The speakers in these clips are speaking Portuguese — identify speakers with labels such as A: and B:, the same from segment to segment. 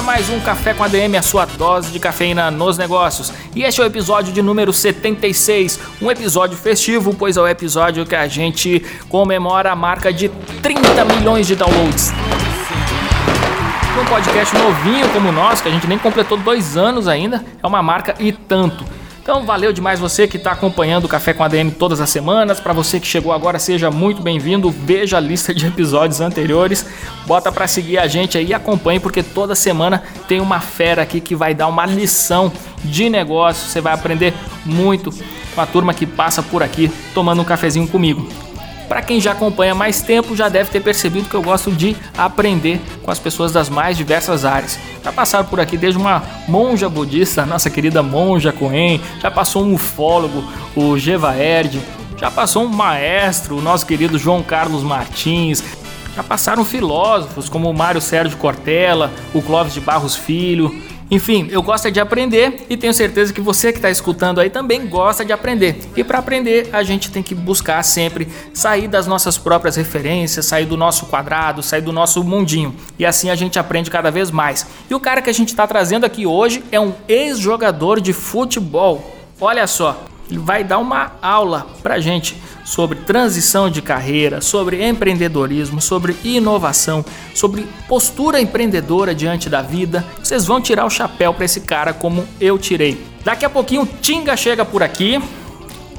A: Ar mais um Café com ADM, a sua dose de cafeína nos negócios. E este é o episódio de número 76, um episódio festivo, pois é o episódio que a gente comemora a marca de 30 milhões de downloads. Um podcast novinho como o nosso, que a gente nem completou dois anos ainda, é uma marca e tanto. Então valeu demais você que está acompanhando o Café com ADM todas as semanas. Para você que chegou agora, seja muito bem-vindo. Veja a lista de episódios anteriores. Bota para seguir a gente aí e acompanhe, porque toda semana tem uma fera aqui que vai dar uma lição de negócio. Você vai aprender muito com a turma que passa por aqui tomando um cafezinho comigo. Para quem já acompanha mais tempo, já deve ter percebido que eu gosto de aprender com as pessoas das mais diversas áreas. Já passaram por aqui desde uma monja budista, nossa querida monja Coen, já passou um ufólogo, o Gevaerd, já passou um maestro, o nosso querido João Carlos Martins, já passaram filósofos como o Mário Sérgio Cortella, o Clóvis de Barros Filho, enfim, eu gosto de aprender e tenho certeza que você que está escutando aí também gosta de aprender. E para aprender, a gente tem que buscar sempre sair das nossas próprias referências, sair do nosso quadrado, sair do nosso mundinho. E assim a gente aprende cada vez mais. E o cara que a gente está trazendo aqui hoje é um ex-jogador de futebol. Olha só, vai dar uma aula para gente sobre transição de carreira, sobre empreendedorismo, sobre inovação, sobre postura empreendedora diante da vida. Vocês vão tirar o chapéu para esse cara como eu tirei. Daqui a pouquinho o Tinga chega por aqui.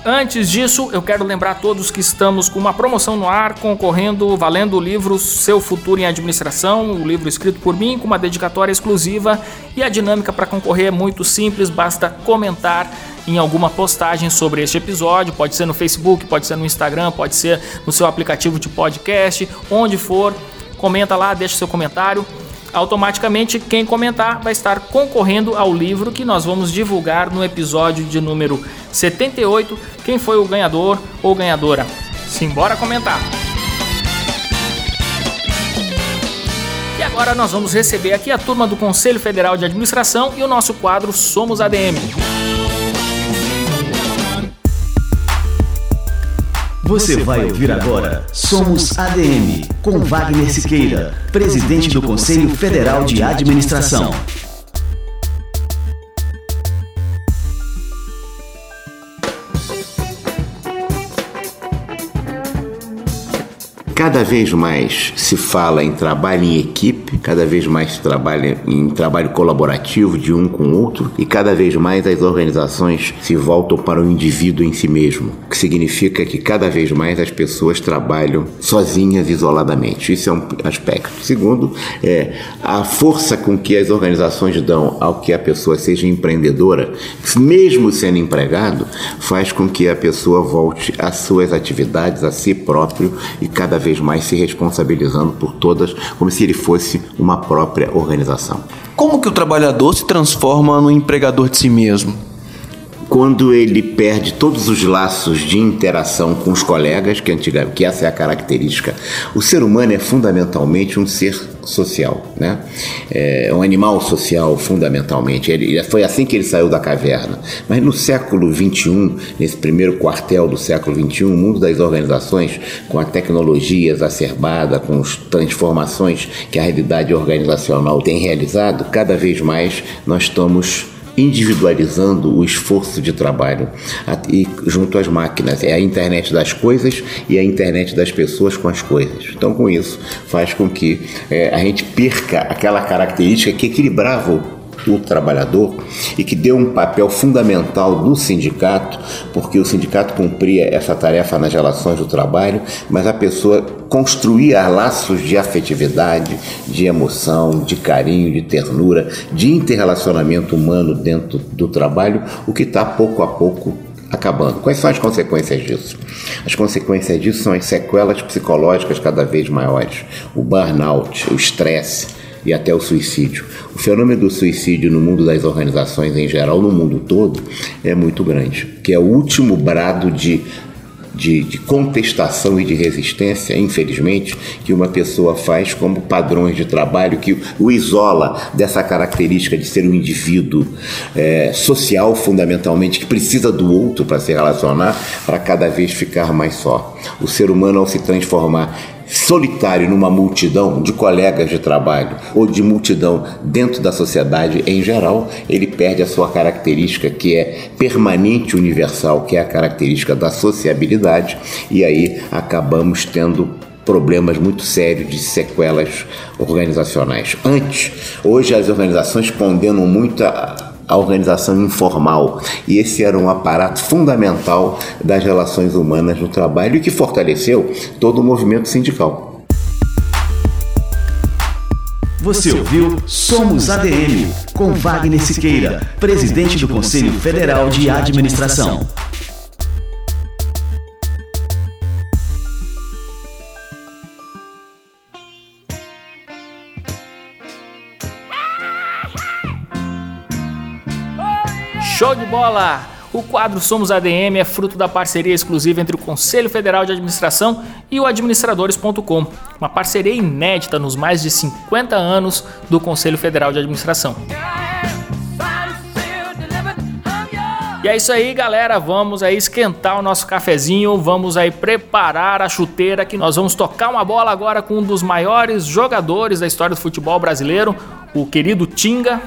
A: Antes disso, eu quero lembrar a todos que estamos com uma promoção no ar, concorrendo, valendo o livro Seu Futuro em Administração, o livro escrito por mim, com uma dedicatória exclusiva. E a dinâmica para concorrer é muito simples, basta comentar em alguma postagem sobre este episódio. Pode ser no Facebook, pode ser no Instagram, pode ser no seu aplicativo de podcast, onde for. Comenta lá, deixa seu comentário. Automaticamente, quem comentar vai estar concorrendo ao livro que nós vamos divulgar no episódio de número 78. Quem foi o ganhador ou ganhadora? Simbora comentar! E agora nós vamos receber aqui a turma do Conselho Federal de Administração e o nosso quadro Somos ADM.
B: Você vai ouvir agora Somos ADM, com Wagner Siqueira, presidente do Conselho Federal de Administração.
C: Cada vez mais se fala em trabalho em equipe, cada vez mais trabalha em trabalho colaborativo de um com o outro e cada vez mais as organizações se voltam para o indivíduo em si mesmo, o que significa que cada vez mais as pessoas trabalham sozinhas, isoladamente. Isso é um aspecto. Segundo, é a força com que as organizações dão ao que a pessoa seja empreendedora, mesmo sendo empregado, faz com que a pessoa volte às suas atividades, a si próprio e cada vez mais se responsabilizando por todas, como se ele fosse uma própria organização.
D: Como que o trabalhador se transforma no empregador de si mesmo?
C: Quando ele perde todos os laços de interação com os colegas, que, antiga, que essa é a característica. O ser humano é fundamentalmente um ser social, né? É um animal social fundamentalmente. Ele, foi assim que ele saiu da caverna. Mas no século XXI, nesse primeiro quartel do século XXI, o mundo das organizações, com a tecnologia exacerbada, com as transformações que a realidade organizacional tem realizado, cada vez mais nós estamos individualizando o esforço de trabalho e junto às máquinas. É a internet das coisas e a internet das pessoas com as coisas. Então, com isso, faz com que é, a gente perca aquela característica que equilibrava o trabalhador e que deu um papel fundamental do sindicato, porque o sindicato cumpria essa tarefa nas relações do trabalho, mas a pessoa construía laços de afetividade, de emoção, de carinho, de ternura, de interrelacionamento humano dentro do trabalho, o que está pouco a pouco acabando. Quais são as consequências disso? As consequências disso são as sequelas psicológicas cada vez maiores, o burnout, o estresse e até o suicídio. O fenômeno do suicídio no mundo das organizações em geral, no mundo todo, é muito grande, que é o último brado de de, de, contestação e de resistência, infelizmente, que uma pessoa faz como padrões de trabalho que o isola dessa característica de ser um indivíduo é, social, fundamentalmente, que precisa do outro para se relacionar, para cada vez ficar mais só. O ser humano, ao se transformar solitário numa multidão de colegas de trabalho ou de multidão dentro da sociedade em geral, ele perde a sua característica que é permanente universal, que é a característica da sociabilidade, e aí acabamos tendo problemas muito sérios de sequelas organizacionais. Antes, hoje as organizações condenam muito a a organização informal. E esse era um aparato fundamental das relações humanas no trabalho e que fortaleceu todo o movimento sindical.
B: Você ouviu Somos ADM, com Wagner Siqueira, presidente do Conselho Federal de Administração.
A: Show de bola! O quadro Somos ADM é fruto da parceria exclusiva entre o Conselho Federal de Administração e o administradores.com, uma parceria inédita nos mais de 50 anos do Conselho Federal de Administração. E é isso aí, galera. Vamos aí esquentar o nosso cafezinho, vamos aí preparar a chuteira que nós vamos tocar uma bola agora com um dos maiores jogadores da história do futebol brasileiro, o querido Tinga,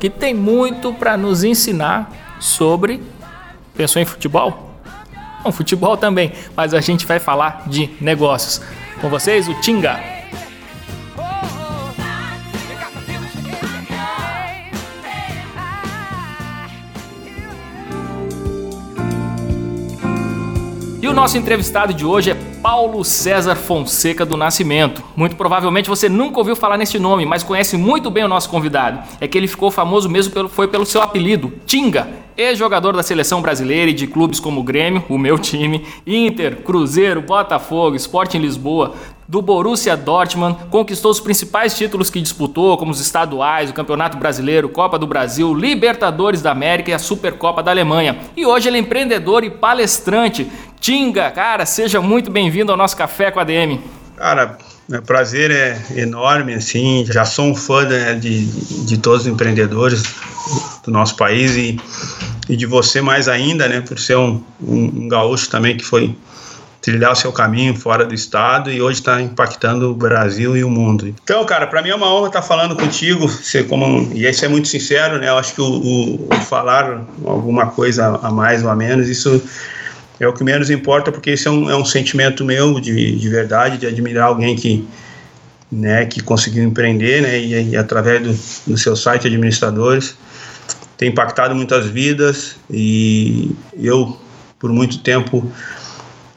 A: que tem muito para nos ensinar sobre. Pensou em futebol? Não, futebol também, mas a gente vai falar de negócios. Com vocês, o Tinga. O nosso entrevistado de hoje é Paulo César Fonseca do Nascimento. Muito provavelmente você nunca ouviu falar nesse nome, mas conhece muito bem o nosso convidado. É que ele ficou famoso mesmo pelo, foi pelo seu apelido, Tinga, ex-jogador da seleção brasileira e de clubes como Grêmio, o meu time, Inter, Cruzeiro, Botafogo, Sporting Lisboa, do Borussia Dortmund, conquistou os principais títulos que disputou, como os estaduais, o Campeonato Brasileiro, Copa do Brasil, Libertadores da América e a Supercopa da Alemanha. E hoje ele é empreendedor e palestrante. Tinga, cara, seja muito bem-vindo ao nosso Café com a DM.
E: Cara, o prazer é enorme, assim, já sou um fã né, de, de todos os empreendedores do nosso país e, e de você mais ainda, né, por ser um, um, um gaúcho também que foi trilhar o seu caminho fora do estado e hoje está impactando o Brasil e o mundo. Então, cara, para mim é uma honra estar tá falando contigo, ser como e isso é muito sincero, né? Eu acho que o, o, o, falar alguma coisa a mais ou a menos, isso é o que menos importa, porque isso é um, é um sentimento meu de, de verdade, de admirar alguém que né, que conseguiu empreender, né, e, e através do, do seu site administradores tem impactado muitas vidas e eu por muito tempo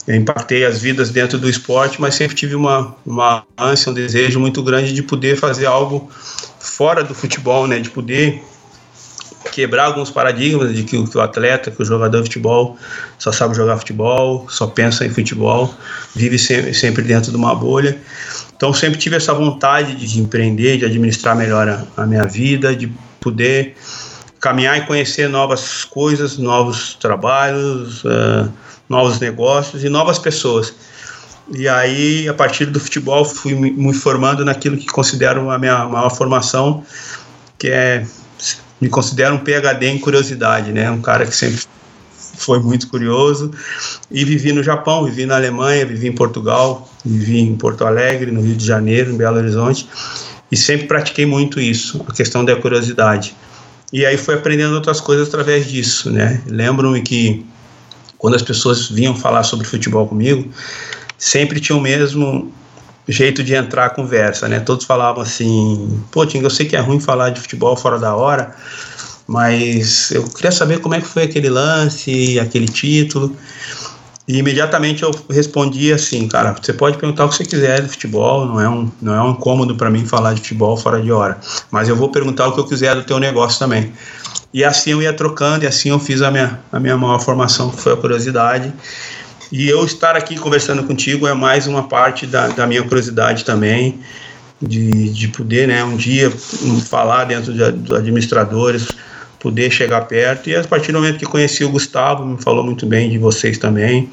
E: impactei as vidas dentro do esporte, mas sempre tive uma, uma ânsia, um desejo muito grande de poder fazer algo fora do futebol, né? De poder quebrar alguns paradigmas de que, que o atleta, que o jogador de futebol só sabe jogar futebol, só pensa em futebol, vive sempre, sempre dentro de uma bolha. Então sempre tive essa vontade de, de empreender, de administrar melhor a, a minha vida, de poder caminhar e conhecer novas coisas, novos trabalhos, uh, novos negócios e novas pessoas. E aí, a partir do futebol, fui me formando naquilo que considero a minha maior formação, que é me considero um PhD em curiosidade, né? Um cara que sempre foi muito curioso e vivi no Japão, vivi na Alemanha, vivi em Portugal, vivi em Porto Alegre, no Rio de Janeiro, em Belo Horizonte e sempre pratiquei muito isso, a questão da curiosidade. E aí fui aprendendo outras coisas através disso, né? Lembro-me que quando as pessoas vinham falar sobre futebol comigo, sempre tinha o mesmo jeito de entrar a conversa, né? Todos falavam assim: pô, Tinga, eu sei que é ruim falar de futebol fora da hora, mas eu queria saber como é que foi aquele lance, aquele título. E imediatamente eu respondi assim, cara, você pode perguntar o que você quiser de futebol, não é um, não é um incômodo para mim falar de futebol fora de hora, mas eu vou perguntar o que eu quiser do teu negócio também. E assim eu ia trocando e assim eu fiz a minha, a minha maior formação, que foi a curiosidade. E eu estar aqui conversando contigo é mais uma parte da, da minha curiosidade também, de, de poder, né, um dia falar dentro de, de administradores, poder chegar perto. E a partir do momento que conheci o Gustavo, me falou muito bem de vocês também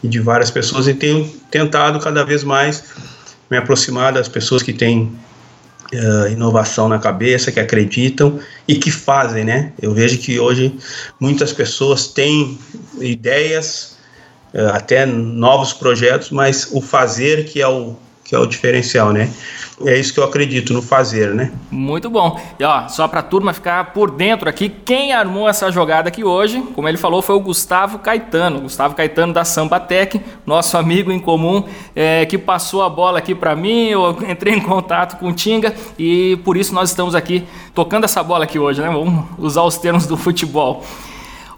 E: e de várias pessoas, e tenho tentado cada vez mais me aproximar das pessoas que têm uh, inovação na cabeça, que acreditam e que fazem, né? Eu vejo que hoje muitas pessoas têm ideias, até novos projetos, mas o fazer que é o que é o diferencial, né? É isso que eu acredito no fazer, né?
A: Muito bom. E ó, só para a turma ficar por dentro aqui, quem armou essa jogada aqui hoje, como ele falou, foi o Gustavo Caetano. Gustavo Caetano da Sambatec, nosso amigo em comum, é, que passou a bola aqui para mim. Eu entrei em contato com o Tinga e por isso nós estamos aqui tocando essa bola aqui hoje, né? Vamos usar os termos do futebol.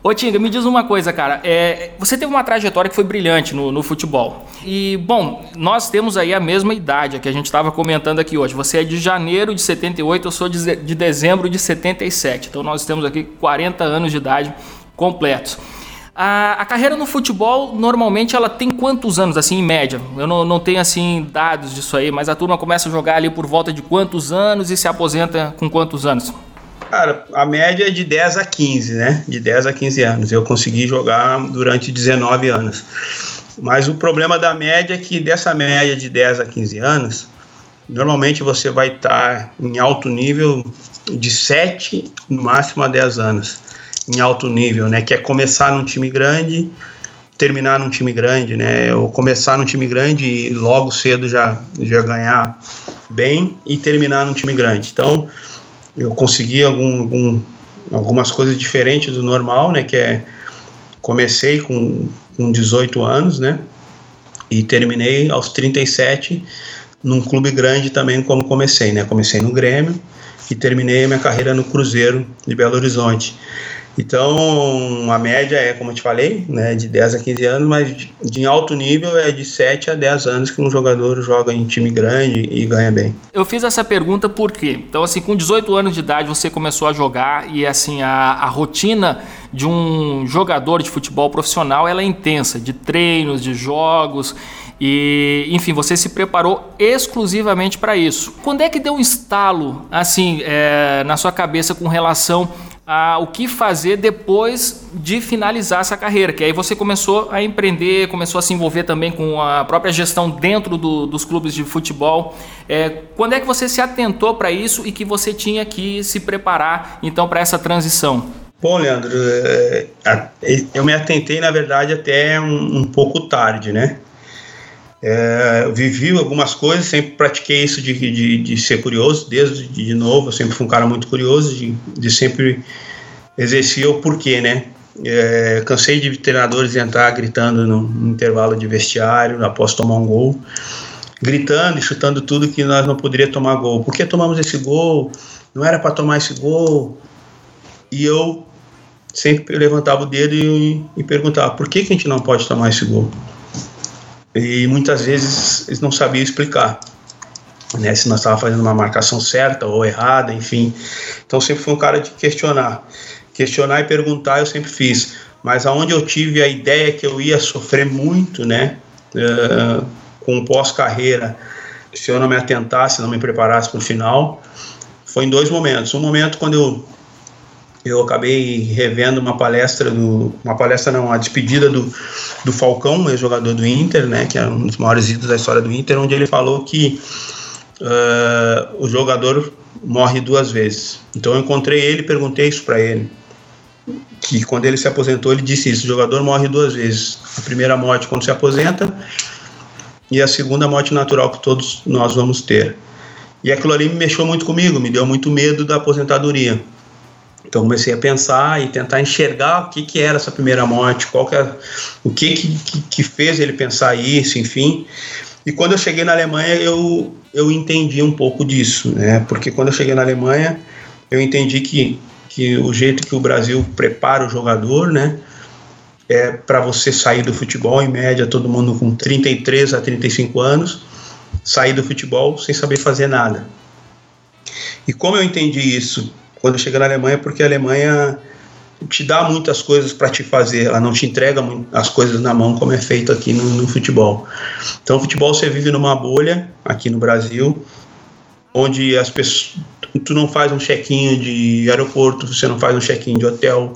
A: Ô Tinga, me diz uma coisa, cara. É, você teve uma trajetória que foi brilhante no, no, futebol. E, bom, nós temos aí a mesma idade que a gente estava comentando aqui hoje. Você é de janeiro de 78, eu sou de, de dezembro de 77. Então nós temos aqui 40 anos de idade completos. A, a, carreira no futebol, normalmente, ela tem quantos anos, assim, em média? Eu não, não tenho, assim, dados disso aí, mas a turma começa a jogar ali por volta de quantos anos e se aposenta com quantos anos?
E: Cara, a média é de 10 a 15, né? De 10 a 15 anos. Eu consegui jogar durante 19 anos. Mas o problema da média é que dessa média de 10 a 15 anos, normalmente você vai estar em alto nível de 7, no máximo a 10 anos. Em alto nível, né? Que é começar num time grande, terminar num time grande, né? Ou começar num time grande e logo cedo já, já ganhar bem e terminar num time grande. Então, eu consegui algum, algum, algumas coisas diferentes do normal, né? Que é comecei com, com 18 anos, né? E terminei aos 37 num clube grande também como comecei, né? Comecei no Grêmio e terminei a minha carreira no Cruzeiro de Belo Horizonte. Então, a média é, como eu te falei, né, de 10 a 15 anos, mas de, de alto nível é de 7 a 10 anos que um jogador joga em time grande e ganha bem.
A: Eu fiz essa pergunta por quê? Então, assim, com 18 anos de idade você começou a jogar e, assim, a, a rotina de um jogador de futebol profissional, ela é intensa, de treinos, de jogos e, enfim, você se preparou exclusivamente para isso. Quando é que deu um estalo, assim, é, na sua cabeça com relação a, o que fazer depois de finalizar essa carreira? Que aí você começou a empreender, começou a se envolver também com a própria gestão dentro do, dos clubes de futebol. É, quando é que você se atentou para isso e que você tinha que se preparar, então, para essa transição?
E: Bom, Leandro, é, eu me atentei, na verdade, até um, um pouco tarde, né? É, vivi algumas coisas, sempre pratiquei isso de, de, de ser curioso, desde de novo, eu sempre fui um cara muito curioso, de, de sempre exercer o porquê, né? É, cansei de treinadores entrar gritando no, no, intervalo de vestiário, após tomar um gol, gritando e chutando tudo que nós não poderíamos tomar gol. Por que tomamos esse gol? Não era para tomar esse gol. E eu sempre levantava o dedo e, e perguntava: por que, que a gente não pode tomar esse gol? E muitas vezes eles não sabiam explicar. Né, se nós estávamos fazendo uma marcação certa ou errada, enfim. Então sempre fui um cara de questionar. Questionar e perguntar eu sempre fiz. Mas aonde eu tive a ideia que eu ia sofrer muito, né, uh, com pós-carreira, se eu não me atentasse, não me preparasse para o final, foi em dois momentos. Um momento quando eu eu acabei revendo uma palestra do uma palestra não, a despedida do, do Falcão, ex-jogador do Inter, né, que é um dos maiores ídolos da história do Inter, onde ele falou que uh, o jogador morre duas vezes. Então eu encontrei ele, perguntei isso para ele, que quando ele se aposentou ele disse isso: o jogador morre duas vezes. A primeira morte quando se aposenta e a segunda morte natural que todos nós vamos ter. E aquilo ali me mexeu muito comigo, me deu muito medo da aposentadoria então comecei a pensar e tentar enxergar o que, que era essa primeira morte, qual que era, é, o que, que, que fez ele pensar isso, enfim. E quando eu cheguei na Alemanha, eu, eu entendi um pouco disso, né? Porque quando eu cheguei na Alemanha, eu entendi que, que o jeito que o Brasil prepara o jogador, né? é para você sair do futebol, em média, todo mundo com 33 a 35 anos, sair do futebol sem saber fazer nada. E como eu entendi isso quando cheguei na Alemanha, porque a Alemanha te dá muitas coisas para te fazer, ela não te entrega as coisas na mão como é feito aqui no, no futebol. Então, futebol você vive numa bolha aqui no Brasil, onde as pessoas tu não faz um check-in de aeroporto, você não faz um check-in de hotel,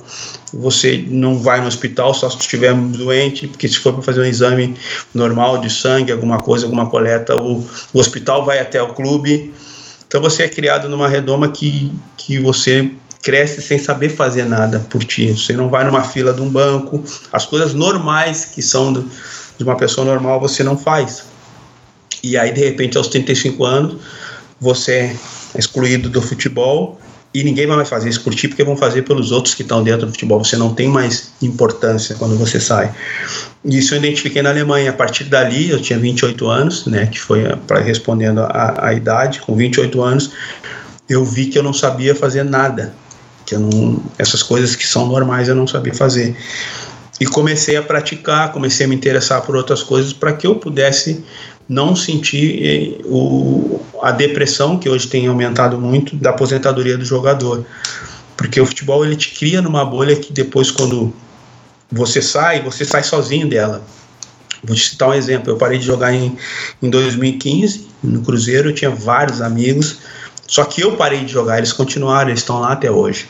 E: você não vai no hospital só se estiver doente, porque se for para fazer um exame normal de sangue, alguma coisa, alguma coleta, o, o hospital vai até o clube. Então você é criado numa redoma que, que você cresce sem saber fazer nada por ti. Você não vai numa fila de um banco, as coisas normais que são do, de uma pessoa normal você não faz. E aí, de repente, aos 35 anos, você é excluído do futebol e ninguém vai mais fazer isso por ti porque vão fazer pelos outros que estão dentro do futebol. Você não tem mais importância quando você sai. Isso eu identifiquei na Alemanha. A partir dali, eu tinha 28 anos, né, que foi para respondendo a, a idade, com 28 anos, eu vi que eu não sabia fazer nada que não, essas coisas que são normais eu não sabia fazer. E comecei a praticar, comecei a me interessar por outras coisas para que eu pudesse não sentir eh, o, a depressão que hoje tem aumentado muito da aposentadoria do jogador. Porque o futebol ele te cria numa bolha que depois quando você sai, você sai sozinho dela. Vou te citar um exemplo. Eu parei de jogar em, em 2015 no Cruzeiro, eu tinha vários amigos, só que eu parei de jogar, eles continuaram, eles estão lá até hoje.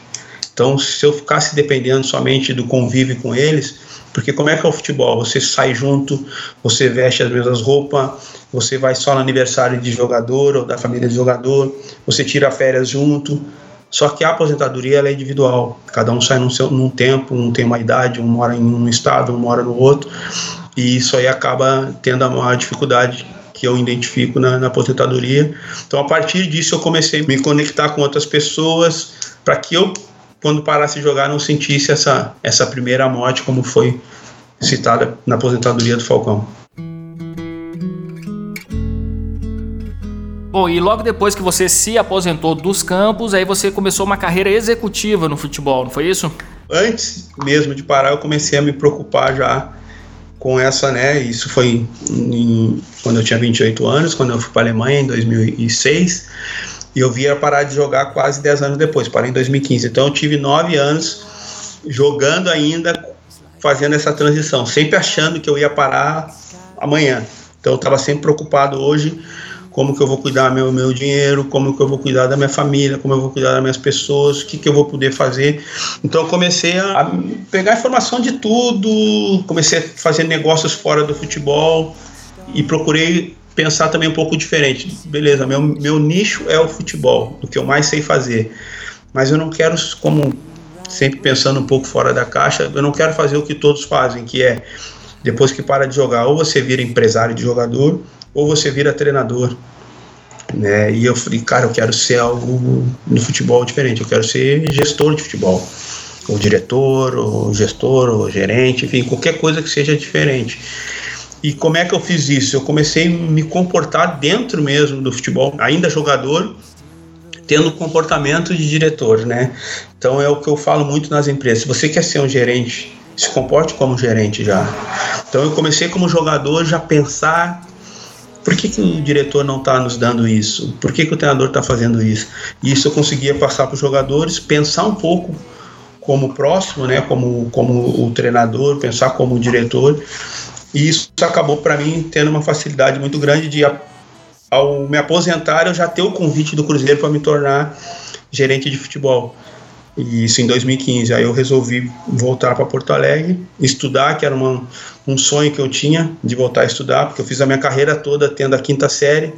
E: Então, se eu ficasse dependendo somente do convívio com eles, porque como é que é o futebol? Você sai junto, você veste as mesmas roupas, você vai só no aniversário de jogador ou da família de jogador, você tira férias junto. Só que a aposentadoria é individual. Cada um sai num, seu, num tempo, um tem uma idade, um mora em um estado, um mora no outro. E isso aí acaba tendo a maior dificuldade que eu identifico na, na aposentadoria. Então, a partir disso, eu comecei a me conectar com outras pessoas para que eu quando parasse de jogar, não sentisse essa, essa primeira morte, como foi citada na aposentadoria do Falcão.
A: Bom, e logo depois que você se aposentou dos campos, aí você começou uma carreira executiva no futebol, não foi isso?
E: Antes mesmo de parar, eu comecei a me preocupar já com essa, né? Isso foi em, quando eu tinha 28 anos, quando eu fui para a Alemanha em 2006. E eu via parar de jogar quase 10 anos depois, parei em 2015. Então eu tive 9 anos jogando ainda, fazendo essa transição, sempre achando que eu ia parar amanhã. Então eu estava sempre preocupado hoje como que eu vou cuidar do meu, meu dinheiro, como que eu vou cuidar da minha família, como eu vou cuidar das minhas pessoas, o que, que eu vou poder fazer. Então eu comecei a, a pegar informação de tudo, comecei a fazer negócios fora do futebol e procurei pensar também um pouco diferente. Beleza, meu, meu nicho é o futebol, do que eu mais sei fazer. Mas eu não quero, como sempre pensando um pouco fora da caixa, eu não quero fazer o que todos fazem, que é depois que para de jogar, ou você vira empresário de jogador, ou você vira treinador. Né? E eu falei, cara, eu quero ser algo no futebol diferente, eu quero ser gestor de futebol, ou diretor, ou gestor, ou gerente, enfim, qualquer coisa que seja diferente. E como é que eu fiz isso? Eu comecei a me comportar dentro mesmo do futebol, ainda jogador, tendo comportamento de diretor, né? Então é o que eu falo muito nas empresas. Se você quer ser um gerente, se comporte como gerente já. Então eu comecei como jogador já pensar por que, que o diretor não está nos dando isso? Por que, que o treinador está fazendo isso? E isso eu conseguia passar para os jogadores, pensar um pouco como próximo, né? Como, como o treinador, pensar como o diretor e isso acabou para mim tendo uma facilidade muito grande de, ao me aposentar, eu já ter o convite do Cruzeiro para me tornar gerente de futebol. E isso em 2015. Aí eu resolvi voltar para Porto Alegre, estudar, que era uma, um sonho que eu tinha de voltar a estudar, porque eu fiz a minha carreira toda tendo a quinta série.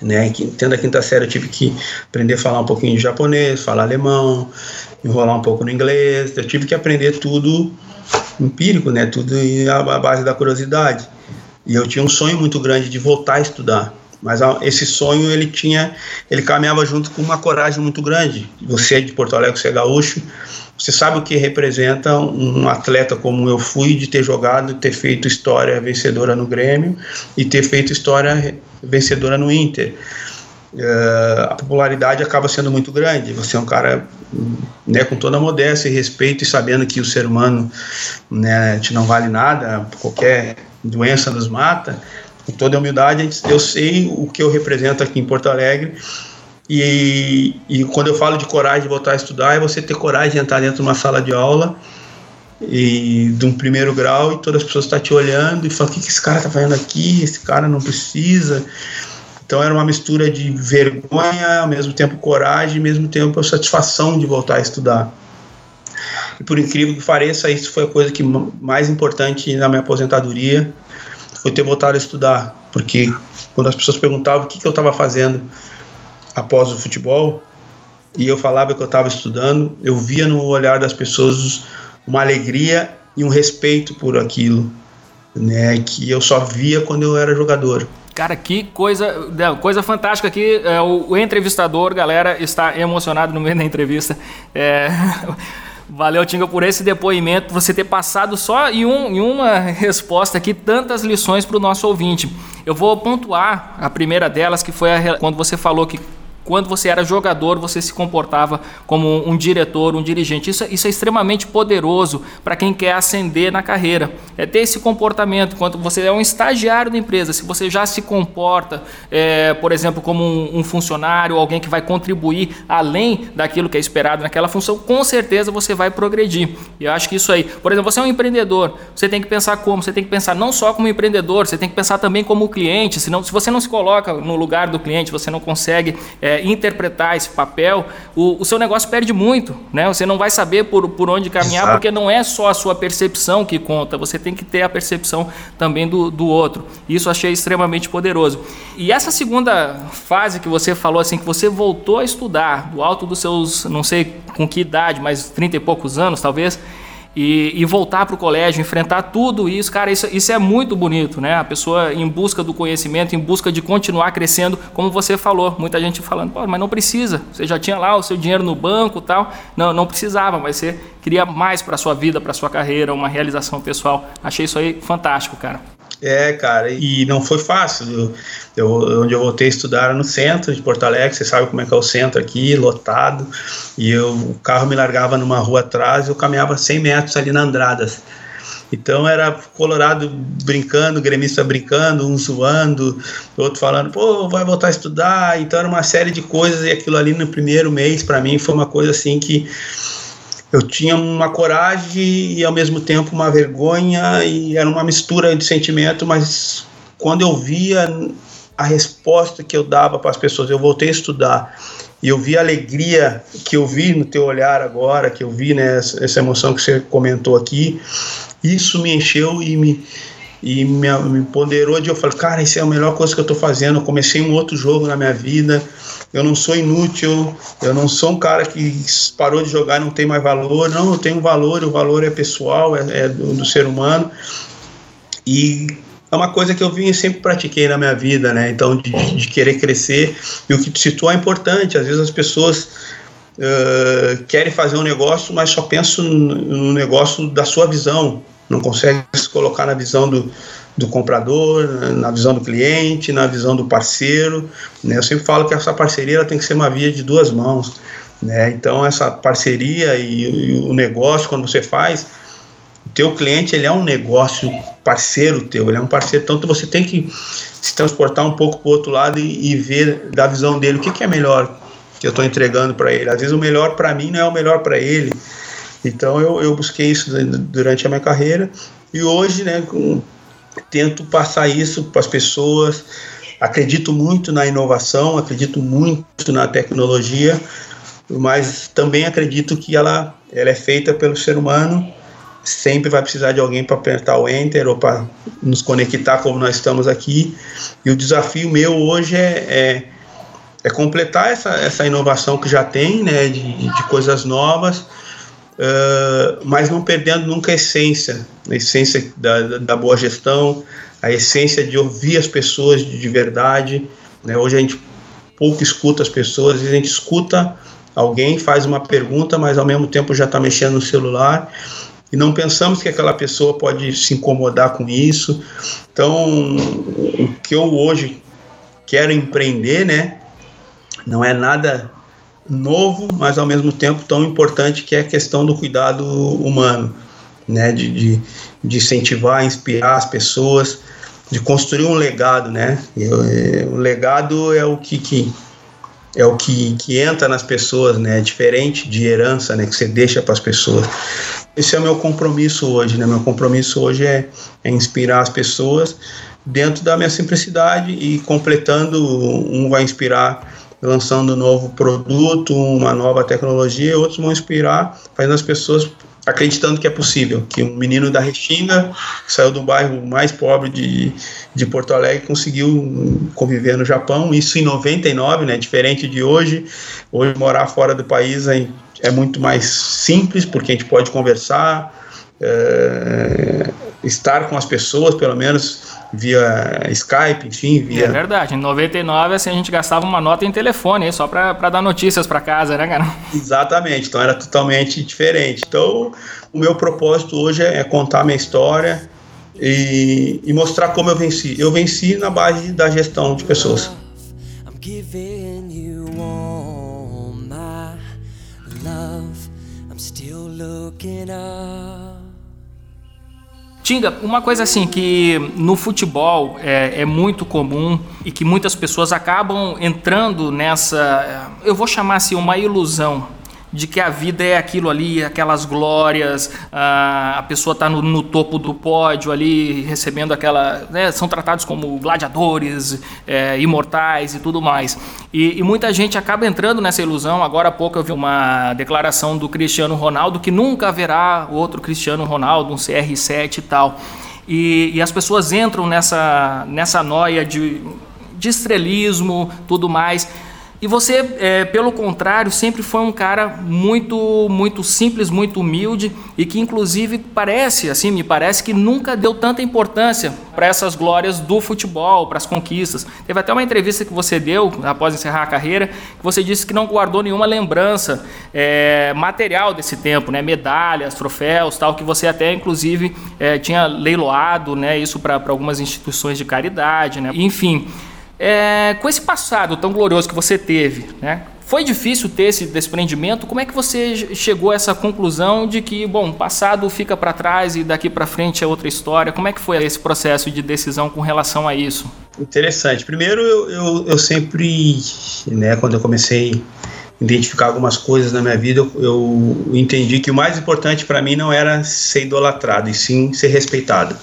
E: Né, tendo a quinta série eu tive que aprender a falar um pouquinho de japonês, falar alemão, enrolar um pouco no inglês, eu tive que aprender tudo empírico, né? Tudo à base da curiosidade. E eu tinha um sonho muito grande de voltar a estudar. Mas esse sonho ele tinha, ele caminhava junto com uma coragem muito grande. Você é de Porto Alegre, você é gaúcho, você sabe o que representa um atleta como eu fui de ter jogado, ter feito história vencedora no Grêmio e ter feito história vencedora no Inter. Uh, a popularidade acaba sendo muito grande. Você é um cara né, com toda a modéstia e respeito e sabendo que o ser humano né, te não vale nada, qualquer doença nos mata. Com toda a humildade, eu sei o que eu represento aqui em Porto Alegre. E, e quando eu falo de coragem de voltar a estudar, é você ter coragem de entrar dentro de uma sala de aula e de um primeiro grau e todas as pessoas estão tá te olhando e falando o que, que esse cara está fazendo aqui, esse cara não precisa. Então era uma mistura de vergonha, ao mesmo tempo coragem, ao mesmo tempo satisfação de voltar a estudar. E por incrível que pareça, isso foi a coisa que mais importante na minha aposentadoria, foi ter voltado a estudar, porque quando as pessoas perguntavam o que, que eu estava fazendo após o futebol, e eu falava que eu estava estudando, eu via no olhar das pessoas uma alegria e um respeito por aquilo, né, que eu só via quando eu era jogador.
A: Cara, que coisa, coisa fantástica aqui. É, o, entrevistador, galera, está emocionado no meio da entrevista. É, valeu, Tinga, por esse depoimento, você ter passado só em, um, em uma resposta aqui tantas lições para o nosso ouvinte. Eu vou pontuar a primeira delas, que foi a, quando você falou que quando você era jogador, você se comportava como um, diretor, um dirigente. Isso, isso é extremamente poderoso para quem quer ascender na carreira. É ter esse comportamento. Quando você é um estagiário da empresa, se você já se comporta, é, por exemplo, como um, um funcionário, alguém que vai contribuir além daquilo que é esperado naquela função, com certeza você vai progredir. E eu acho que isso aí, por exemplo, você é um empreendedor, você tem que pensar como? Você tem que pensar não só como empreendedor, você tem que pensar também como cliente. Senão, se você não se coloca no lugar do cliente, você não consegue é, interpretar esse papel, o, o, seu negócio perde muito, né? Você não vai saber por, por onde caminhar, Exato. porque não é só a sua percepção que conta, você tem que ter a percepção também do, do outro. Isso achei extremamente poderoso. E essa segunda fase que você falou, assim, que você voltou a estudar, do alto dos seus, não sei com que idade, mas 30 e poucos anos, talvez, e, e voltar para o colégio, enfrentar tudo isso, cara, isso, isso é muito bonito, né? A pessoa em busca do conhecimento, em busca de continuar crescendo, como você falou, muita gente falando, Pô, mas não precisa, você já tinha lá o seu dinheiro no banco tal, não, não precisava, mas você queria mais para sua vida, para sua carreira, uma realização pessoal. Achei isso aí fantástico, cara.
E: É, cara, e não foi fácil. Eu, eu, onde eu voltei a estudar era no centro de Porto Alegre, você sabe como é que é o centro aqui, lotado, e eu, o carro me largava numa rua atrás e eu caminhava 100 metros ali na Andradas. Então era Colorado brincando, gremista brincando, um zoando, outro falando, pô, vai voltar a estudar. Então era uma série de coisas e aquilo ali no primeiro mês, para mim, foi uma coisa assim que eu tinha uma coragem e ao mesmo tempo uma vergonha e era uma mistura de sentimento, mas quando eu via a resposta que eu dava para as pessoas, eu voltei a estudar e eu vi a alegria que eu vi no teu olhar agora, que eu vi né, essa emoção que você comentou aqui, isso me encheu e me e me, me ponderou de eu falei, cara, isso é a melhor coisa que eu estou fazendo. Eu comecei um outro jogo na minha vida. Eu não sou inútil. Eu não sou um cara que parou de jogar e não tem mais valor. Não, eu tenho valor. O valor é pessoal, é, é do, do, ser humano. E é uma coisa que eu vim sempre pratiquei na minha vida, né? Então, de, de querer crescer. E o que tu citou é importante. Às vezes as pessoas uh, querem fazer um negócio, mas só pensam no, no negócio da sua visão não consegue se colocar na visão do, do comprador, na visão do cliente, na visão do parceiro. Né? Eu sempre falo que essa parceria tem que ser uma via de duas mãos. Né? Então, essa parceria e, e, o negócio, quando você faz, o teu cliente ele é um negócio parceiro teu, ele é um parceiro, então você tem que se transportar um pouco para o outro lado e, e, ver da visão dele o que, que é melhor que eu estou entregando para ele. Às vezes o melhor para mim não é o melhor para ele. Então eu, eu busquei isso durante a minha carreira e hoje, né, com, tento passar isso para as pessoas. Acredito muito na inovação, acredito muito na tecnologia, mas também acredito que ela, ela é feita pelo ser humano. Sempre vai precisar de alguém para apertar o enter ou para nos conectar como nós estamos aqui. E o desafio meu hoje é, é, é completar essa, essa inovação que já tem, né, de, de coisas novas, uh, mas não perdendo nunca a essência, a essência da, da, boa gestão, a essência de ouvir as pessoas de, de verdade. Né? Hoje a gente pouco escuta as pessoas, a gente escuta alguém, faz uma pergunta, mas ao mesmo tempo já está mexendo no celular e não pensamos que aquela pessoa pode se incomodar com isso. Então, o que eu hoje quero empreender, né, não é nada novo, mas ao mesmo tempo tão importante que é a questão do cuidado humano, né? De, de, de incentivar, inspirar as pessoas, de construir um legado, né? É, o legado é o que, que é o que, que entra nas pessoas, né? É diferente de herança, né? Que você deixa para as pessoas. Esse é o meu compromisso hoje, né? Meu compromisso hoje é, é inspirar as pessoas dentro da minha simplicidade e completando, um vai inspirar lançando um novo produto, uma nova tecnologia, outros vão inspirar, fazendo as pessoas acreditando que é possível, que um menino da Restinga, que saiu do bairro mais pobre de, de Porto Alegre, conseguiu conviver no Japão, isso em 99, né, diferente de hoje, hoje morar fora do país é, é muito mais simples, porque a gente pode conversar, é, estar com as pessoas, pelo menos via Skype, enfim, via...
A: É verdade, em 99 assim, a gente gastava uma nota em telefone, só para dar notícias para casa, né, cara?
E: Exatamente, então era totalmente diferente. Então, o meu propósito hoje é contar minha história e, e mostrar como eu venci. Eu venci na base da gestão de pessoas. I'm still
A: looking up. Tinga, uma coisa assim que no futebol é, é, muito comum e que muitas pessoas acabam entrando nessa, eu vou chamar assim, uma ilusão de que a vida é aquilo ali, aquelas glórias, a pessoa está no, no, topo do pódio ali, recebendo aquela. Né, são tratados como gladiadores, é, imortais e tudo mais. E, e, muita gente acaba entrando nessa ilusão. Agora há pouco eu vi uma declaração do Cristiano Ronaldo que nunca haverá outro Cristiano Ronaldo, um CR7 e tal. E, e as pessoas entram nessa, nessa noia de, de estrelismo, tudo mais. E você, é, pelo contrário, sempre foi um cara muito, muito simples, muito humilde e que, inclusive, parece, assim, me parece que nunca deu tanta importância para essas glórias do futebol, para as conquistas. Teve até uma entrevista que você deu após encerrar a carreira, que você disse que não guardou nenhuma lembrança é, material desse tempo, né? Medalhas, troféus, tal, que você até, inclusive, é, tinha leiloado, né? Isso para algumas instituições de caridade, né? Enfim. É, com esse passado tão glorioso que você teve, né? Foi difícil ter esse desprendimento? Como é que você chegou a essa conclusão de que, bom, passado fica para trás e daqui para frente é outra história? Como é que foi esse processo de decisão com relação a isso?
E: Interessante. Primeiro, eu, eu, eu sempre, né, quando eu comecei a identificar algumas coisas na minha vida, eu, eu entendi que o mais importante para mim não era ser idolatrado, e sim ser respeitado,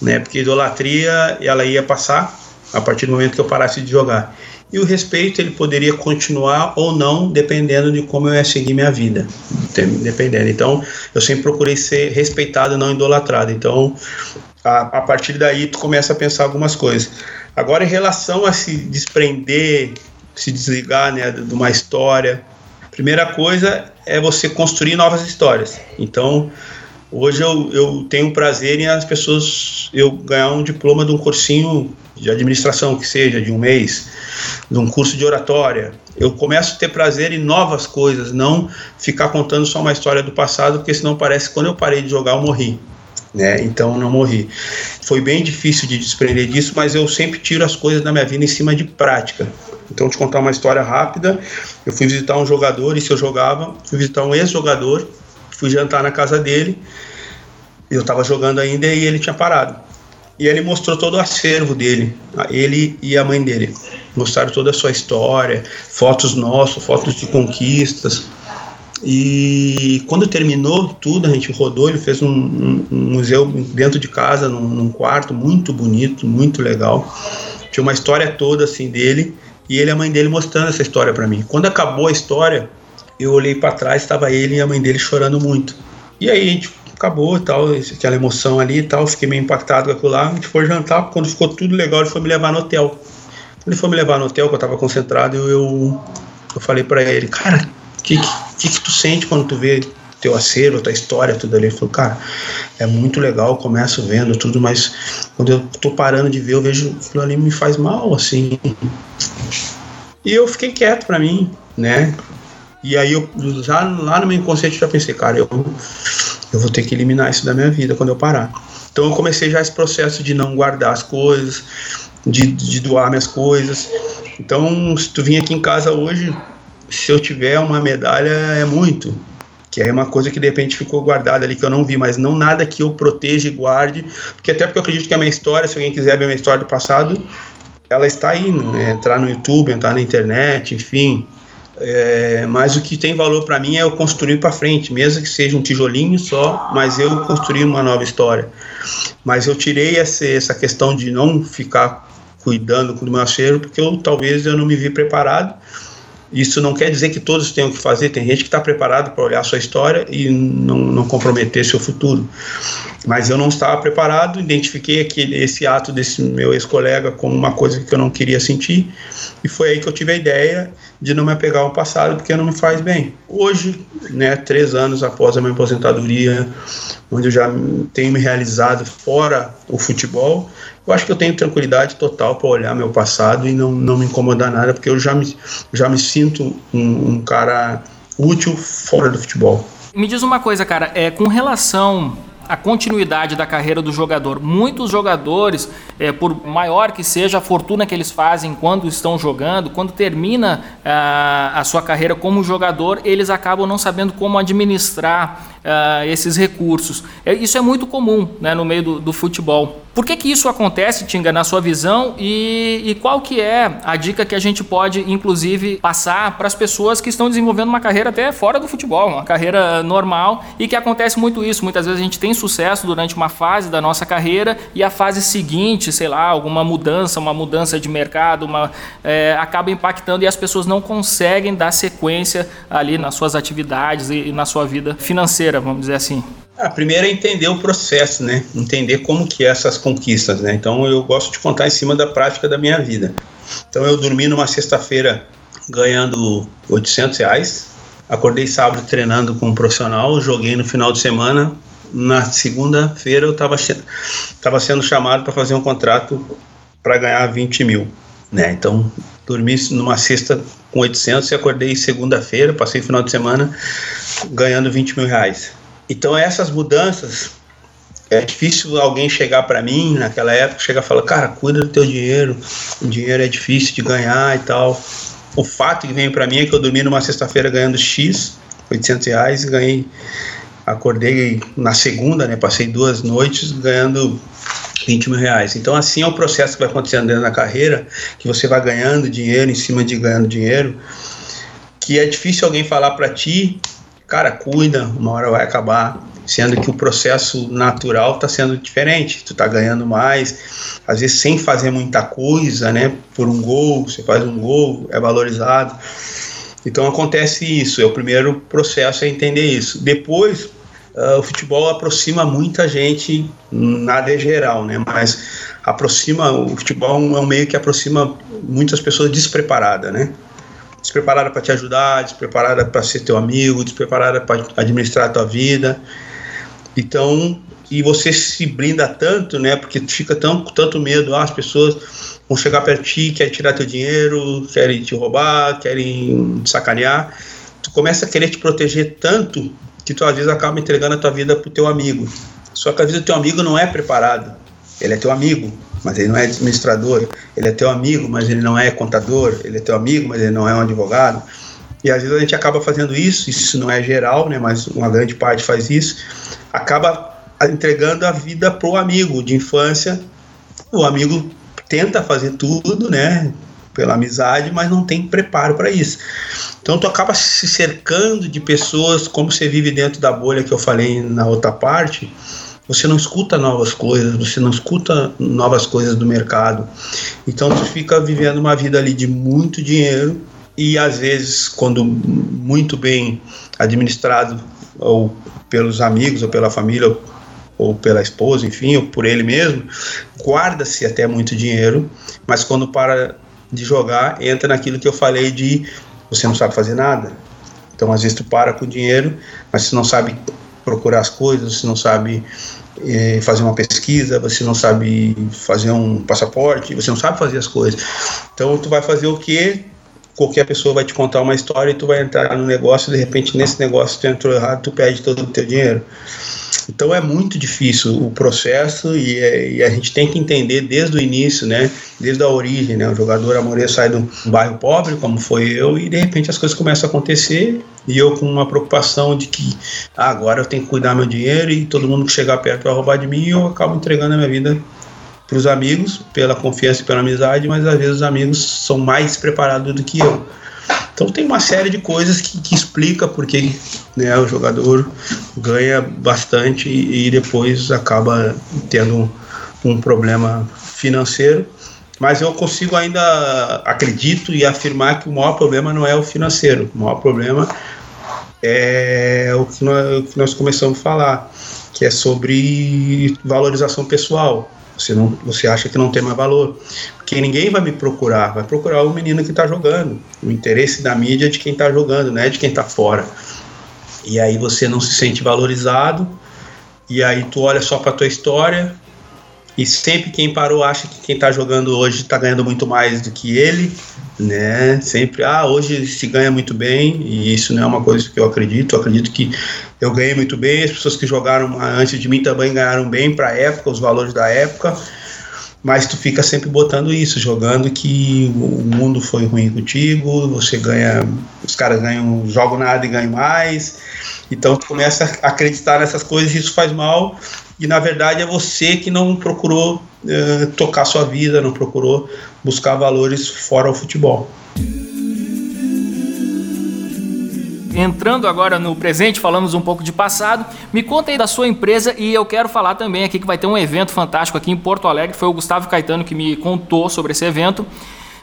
E: né? Porque idolatria, ela ia passar a partir do momento que eu parasse de jogar. E o respeito ele poderia continuar ou não, dependendo de como eu ia seguir minha vida, dependendo. Então, eu sempre procurei ser respeitado, não idolatrado. Então, a, a partir daí tu começa a pensar algumas coisas. Agora, em relação a se desprender, se desligar, né, de uma história, primeira coisa é você construir novas histórias. Então, Hoje eu, eu tenho prazer em as pessoas eu ganhar um diploma de um cursinho de administração que seja de um mês, de um curso de oratória. Eu começo a ter prazer em novas coisas, não ficar contando só uma história do passado, porque senão parece que quando eu parei de jogar eu morri. Né? Então não morri. Foi bem difícil de desprender disso, mas eu sempre tiro as coisas da minha vida em cima de prática. Então, te contar uma história rápida. Eu fui visitar um jogador, e se eu jogava, fui visitar um ex-jogador fui jantar na casa dele, eu estava jogando ainda e ele tinha parado. E ele mostrou todo o acervo dele, ele e a mãe dele. Mostraram toda a sua história, fotos nossas, fotos de conquistas. E quando terminou tudo, a gente rodou, ele fez um, um, um museu dentro de casa, num, num, quarto muito bonito, muito legal. Tinha uma história toda assim dele e ele e a mãe dele mostrando essa história para mim. Quando acabou a história, eu olhei para trás, estava ele e a mãe dele chorando muito. E aí a gente acabou tal, aquela emoção ali e tal, fiquei meio impactado com aquilo lá. A gente foi jantar, quando ficou tudo legal, ele foi me levar no hotel. Quando ele foi me levar no hotel, que eu estava concentrado, eu, eu, eu falei para ele, cara, o que, que, que tu sente quando tu vê teu acervo, tua história, tudo ali. Ele falou, cara, é muito legal, começo vendo tudo, mas quando eu tô parando de ver, eu vejo aquilo ali me faz mal, assim. E eu fiquei quieto para mim, né? E aí eu já lá no meu inconsciente já pensei, cara, eu, eu vou ter que eliminar isso da minha vida quando eu parar. Então eu comecei já esse processo de não guardar as coisas, de, de doar minhas coisas. Então, se tu vir aqui em casa hoje, se eu tiver uma medalha, é muito. Que é uma coisa que de repente ficou guardada ali, que eu não vi, mas não nada que eu proteja e guarde. Porque até porque eu acredito que a minha história, se alguém quiser ver a minha história do passado, ela está aí, né? entrar no YouTube, entrar na internet, enfim. É, mas o que tem valor para mim é eu construir para frente, mesmo que seja um tijolinho só, mas eu construir uma nova história. Mas eu tirei essa, essa questão de não ficar cuidando do meu acervo, porque eu talvez eu não me vi preparado isso não quer dizer que todos tenham que fazer, tem gente que está preparado para olhar a sua história e não, não comprometer seu futuro. Mas eu não estava preparado, identifiquei aquele, esse ato desse meu ex-colega como uma coisa que eu não queria sentir, e foi aí que eu tive a ideia de não me apegar ao passado, porque não me faz bem. Hoje, né, três anos após a minha aposentadoria, onde eu já tenho me realizado fora o futebol, eu acho que eu tenho tranquilidade total para olhar meu passado e não, não me incomodar nada, porque eu já me, já me sinto um, um cara útil fora do futebol.
A: Me diz uma coisa, cara, é com relação a continuidade da carreira do jogador. Muitos jogadores, é, por maior que seja a fortuna que eles fazem quando estão jogando, quando termina a, ah, a sua carreira como jogador, eles acabam não sabendo como administrar uh, esses recursos. É, isso é muito comum né, no meio do, do, futebol. Por que, que isso acontece, Tinga, na sua visão? E, e qual que é a dica que a gente pode, inclusive, passar para as pessoas que estão desenvolvendo uma carreira até fora do futebol, uma carreira normal, e que acontece muito isso. Muitas vezes a gente tem sucesso durante uma fase da nossa carreira e a fase seguinte, sei lá, alguma mudança, uma mudança de mercado, uma, é, acaba impactando e as pessoas não conseguem dar sequência ali nas suas atividades e, e na sua vida financeira vamos dizer assim?
E: A primeira é entender o processo, né? Entender como que é essas conquistas, né? Então eu gosto de contar em cima da prática da minha vida. Então eu dormi numa sexta-feira ganhando 800 reais, acordei sábado treinando com um profissional, joguei no final de semana. Na segunda-feira eu estava tava sendo chamado para fazer um contrato para ganhar 20 mil, né? Então dormi numa sexta com 800 e acordei segunda-feira, passei o final de semana ganhando 20 mil reais. Então essas mudanças é difícil alguém chegar para mim naquela época chegar e falar cara cuida do teu dinheiro o dinheiro é difícil de ganhar e tal o fato que vem para mim é que eu dormi numa sexta-feira ganhando x 800 reais e ganhei acordei na segunda né passei duas noites ganhando 20 mil reais. Então, assim é o processo que vai acontecendo dentro da carreira, que você vai ganhando dinheiro em cima de ganhando dinheiro, que é difícil alguém falar para ti, cara, cuida, uma hora vai acabar, sendo que o processo natural está sendo diferente, tu está ganhando mais, às vezes sem fazer muita coisa, né, por um gol, você faz um gol, é valorizado. Então acontece isso, é o primeiro processo é entender isso. Depois uh, o futebol aproxima muita gente, nada é geral, né? Mas aproxima, o futebol é um meio que aproxima muitas pessoas despreparadas, né? Despreparada para te ajudar, despreparada para ser teu amigo, despreparada para administrar a tua vida. Então, e você se brinda tanto, né? Porque fica tão, tanto medo, ah, as pessoas vão chegar perto de ti, querem tirar teu dinheiro, querem te roubar, querem sacanear. Tu começa a querer te proteger tanto que tu às vezes acaba entregando a tua vida pro teu amigo. Só que a vida do teu amigo não é preparado. Ele é teu amigo, mas ele não é administrador. Ele é teu amigo, mas ele não é contador. Ele é teu amigo, mas ele não é um advogado. E às vezes a gente acaba fazendo isso, isso não é geral, né, mas uma grande parte faz isso, acaba entregando a vida pro amigo de infância. O amigo tenta fazer tudo, né, pela amizade, mas não tem preparo para isso. Então tu acaba se cercando de pessoas, como você vive dentro da bolha que eu falei na outra parte, você não escuta novas coisas, você não escuta novas coisas do mercado. Então tu fica vivendo uma vida ali de muito dinheiro e às vezes quando muito bem administrado ou pelos amigos ou pela família ou pela esposa, enfim, ou por ele mesmo, guarda-se até muito dinheiro, mas quando para de jogar entra naquilo que eu falei de você não sabe fazer nada. Então, às vezes, tu para com o dinheiro, mas você não sabe procurar as coisas, você não sabe eh, fazer uma pesquisa, você não sabe fazer um passaporte, você não sabe fazer as coisas. Então, tu vai fazer o que qualquer pessoa vai te contar uma história e tu vai entrar no negócio, de repente, nesse negócio tu entrou errado, tu perde todo o teu dinheiro. Então é muito difícil o processo e, é, e, a gente tem que entender desde o início, né? Desde a origem, né? O jogador Amoreira sai de um bairro pobre, como foi eu, e de repente as coisas começam a acontecer e eu com uma preocupação de que ah, agora eu tenho que cuidar meu dinheiro e todo mundo que chegar perto vai roubar de mim e eu acabo entregando a minha vida para os amigos pela confiança e pela amizade, mas às vezes os amigos são mais preparados do que eu. Então tem uma série de coisas que, que explica porque né, o jogador ganha bastante e, e depois acaba tendo um, problema financeiro. Mas eu consigo ainda acredito e afirmar que o maior problema não é o financeiro. O maior problema é o que nós, o que nós começamos a falar, que é sobre valorização pessoal. Você, não, você acha que não tem mais valor. Porque ninguém vai me procurar, vai procurar o menino que está jogando. O interesse da mídia é de quem está jogando, não é de quem está fora. E aí você não se sente valorizado, e aí tu olha só para tua história, e sempre quem parou acha que quem está jogando hoje está ganhando muito mais do que ele, né? Sempre, ah, hoje se ganha muito bem, e isso não é uma coisa que eu acredito. Eu acredito que eu ganhei muito bem, as pessoas que jogaram antes de mim também ganharam bem para a época, os valores da época. Mas tu fica sempre botando isso, jogando que o mundo foi ruim contigo, você ganha, os caras ganham, jogam nada e ganham mais. Então tu começa a acreditar nessas coisas e isso faz mal e na verdade é você que não procurou uh, tocar sua vida, não procurou buscar valores fora o futebol.
A: Entrando agora no presente, falamos um pouco de passado. Me conta aí da sua empresa e eu quero falar também aqui que vai ter um evento fantástico aqui em Porto Alegre. Foi o Gustavo Caetano que me contou sobre esse evento.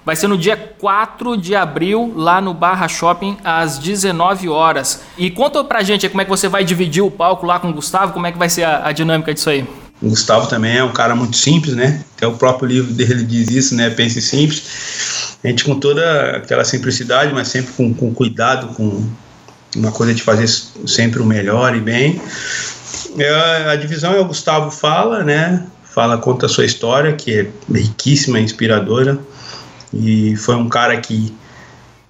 A: Vai ser no dia 4 de abril, lá no Barra Shopping, às 19 horas. E conta pra gente como é que você vai dividir o palco lá com o Gustavo, como é que vai ser a, a dinâmica disso aí.
E: O Gustavo também é um cara muito simples, né? Até o próprio livro dele diz isso, né? Pense simples. A gente com toda aquela simplicidade, mas sempre com, com cuidado, com uma coisa de fazer sempre o melhor e bem. É, a divisão é o Gustavo Fala, né? Fala, conta a sua história, que é riquíssima, inspiradora e foi um cara que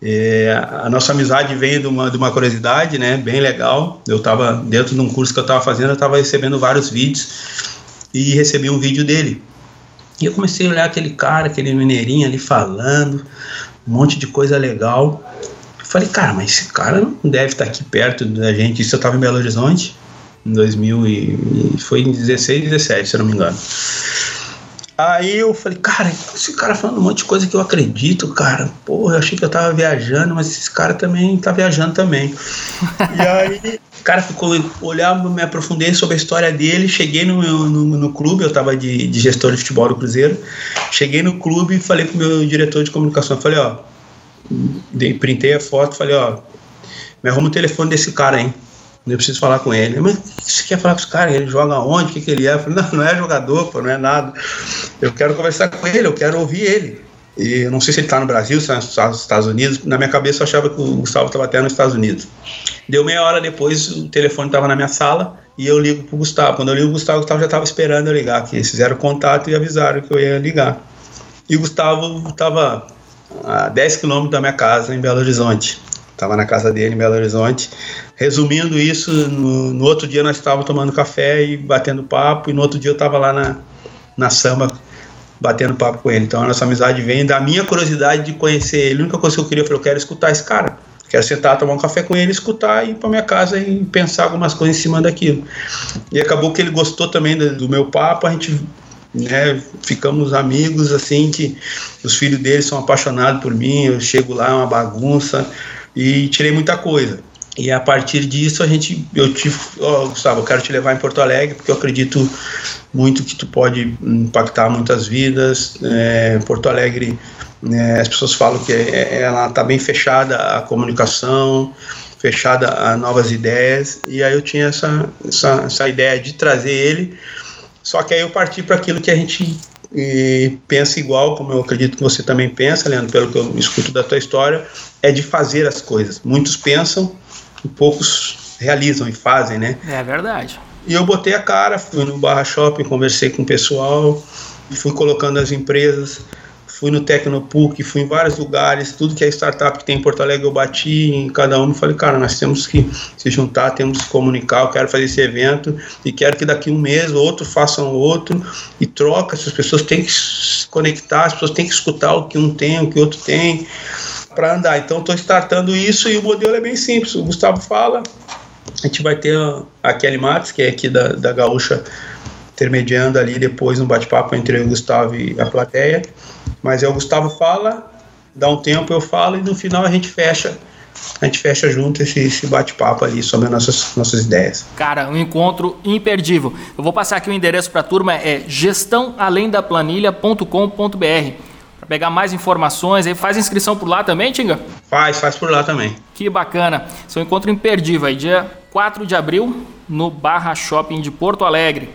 E: é, a nossa amizade veio de uma, de uma curiosidade, né, bem legal. Eu estava dentro de um curso que eu estava fazendo, eu estava recebendo vários vídeos e recebi um vídeo dele. E eu comecei a olhar aquele cara, aquele mineirinho ali falando, um monte de coisa legal. Falei, cara, mas esse cara não deve estar aqui perto da gente. Isso eu estava em Belo Horizonte, em 2000 e foi em 16, 17, se eu não me engano. Aí eu falei, cara, esse cara falando um monte de coisa que eu acredito, cara. Porra, eu achei que eu tava viajando, mas esse cara também tá viajando também. e aí, cara ficou olhando, me aprofundei sobre a história dele. Cheguei no, no, no clube, eu tava de, de, gestor de futebol do Cruzeiro. Cheguei no clube e falei pro meu diretor de comunicação, falei, ó, dei, printei a foto, falei, ó, me arruma o telefone desse cara, hein? Eu preciso falar com ele. Mas você quer falar com os caras? Ele joga onde? O que, que ele é? Eu falei, não, não é jogador, pô, não é nada. Eu quero conversar com ele, eu quero ouvir ele. E eu não sei se ele está no Brasil, se está nos Estados Unidos. Na minha cabeça eu achava que o Gustavo estava até nos Estados Unidos. Deu meia hora depois, o telefone estava na minha sala e eu ligo pro Gustavo. Quando eu ligo o Gustavo, o Gustavo já estava esperando eu ligar, que eles fizeram contato e avisaram que eu ia ligar. E o Gustavo estava a 10 quilômetros da minha casa, em Belo Horizonte. Estava na casa dele em Belo Horizonte. Resumindo isso, no, no outro dia nós estávamos tomando café e batendo papo, e no outro dia eu estava lá na, na samba batendo papo com ele. Então a nossa amizade vem da minha curiosidade de conhecer ele. A única coisa que eu queria, falei, eu quero escutar esse cara. Quero sentar, tomar um café com ele, escutar e ir para minha casa e pensar algumas coisas em cima daquilo. E acabou que ele gostou também do, do meu papo, a gente né, ficamos amigos assim que os filhos dele são apaixonados por mim, eu chego lá é uma bagunça e tirei muita coisa. E a partir disso a gente, eu tive, oh, Gustavo, eu quero te levar em Porto Alegre porque eu acredito muito que tu pode impactar muitas vidas. É, Porto Alegre, né, as pessoas falam que é, ela está bem fechada a comunicação, fechada a novas ideias. E aí eu tinha essa, essa, essa ideia de trazer ele. Só que aí eu parti para aquilo que a gente e pensa igual, como eu acredito que você também pensa, Leandro, pelo que eu escuto da tua história, é de fazer as coisas. Muitos pensam e poucos realizam e fazem, né?
A: É verdade.
E: E eu botei a cara, fui no Barra Shopping, conversei com o pessoal, fui colocando as empresas, fui no Tecnopuc, fui em vários lugares, tudo que é startup que tem em Porto Alegre eu bati em cada um e falei, cara, nós temos que se juntar, temos que comunicar, eu quero fazer esse evento e quero que daqui um mês outro façam outro e troca, as pessoas têm que se conectar, as pessoas têm que escutar o que um tem, o que outro tem para andar. Então estou startando isso e o modelo é bem simples. O Gustavo fala, a gente vai ter a Kelly Matos, que é aqui da, da Gaúcha, intermediando ali depois no bate-papo entre o Gustavo e a plateia. Mas é o Gustavo fala, dá um tempo eu falo e no final a gente fecha a gente fecha junto esse, esse bate-papo ali sobre as nossas, nossas ideias.
A: Cara, um encontro imperdível. Eu vou passar aqui o endereço para a turma, é gestãoalendaplanilha.com.br. Para pegar mais informações, aí faz inscrição por lá também, Tinga?
E: Faz, faz por lá também.
A: Que bacana. Seu encontro imperdível aí, dia 4 de abril, no Barra Shopping de Porto Alegre.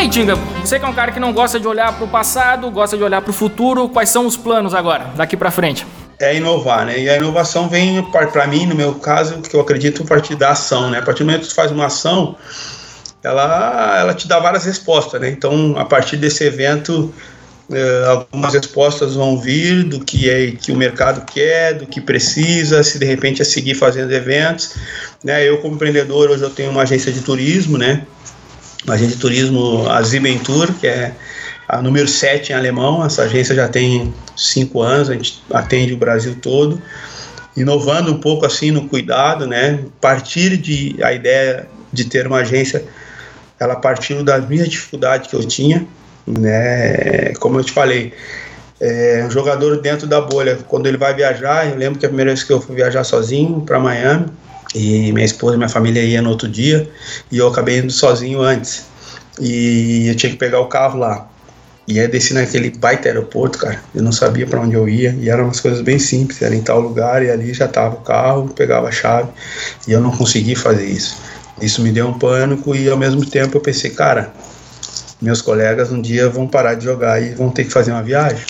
A: Aí, Tinga, você que é um cara que não gosta de olhar para o passado, gosta de olhar para o futuro, quais são os planos agora, daqui para frente?
E: É inovar, né? E a inovação vem, para mim, no meu caso, que eu acredito, a partir da ação, né? A partir do momento que tu faz uma ação, ela, ela te dá várias respostas, né? Então, a partir desse evento, eh, algumas respostas vão vir do que é que o mercado quer, do que precisa, se de repente é seguir fazendo eventos, né? Eu como empreendedor hoje eu tenho uma agência de turismo, né? Agência de turismo, a Zibentur, que é a número 7 em alemão. Essa agência já tem cinco anos, a gente atende o Brasil todo, inovando um pouco assim no cuidado, né? Partir de a ideia de ter uma agência, ela partiu da minha dificuldade que eu tinha, né? Como eu te falei, é, um jogador dentro da bolha, quando ele vai viajar, eu lembro que a primeira vez que eu fui viajar sozinho para Miami, e minha esposa e minha família ia no outro dia e eu acabei indo sozinho antes e eu tinha que pegar o carro lá e aí desci naquele baita aeroporto, cara. Eu não sabia para onde eu ia. E eram umas coisas bem simples. Era em tal lugar e ali já tava o carro, pegava a chave. E eu não consegui fazer isso. Isso me deu um pânico e ao mesmo tempo eu pensei, cara, meus colegas um dia vão parar de jogar e vão ter que fazer uma viagem.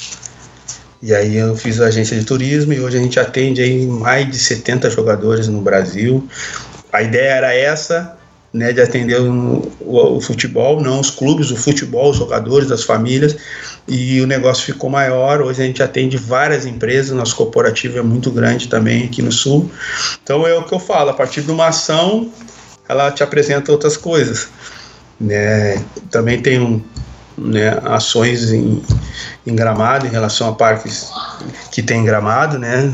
E: E aí eu fiz a agência de turismo e hoje a gente atende aí mais de 70 jogadores no Brasil. A ideia era essa, né, de atender o, o, o, futebol, não os clubes, o futebol, os jogadores, as famílias, e o negócio ficou maior. Hoje a gente atende várias empresas, nosso corporativo é muito grande também aqui no Sul. Então é o que eu falo, a partir de uma ação, ela te apresenta outras coisas. Né? Também tem um, né, ações em, em, Gramado em relação a parques que tem Gramado, né?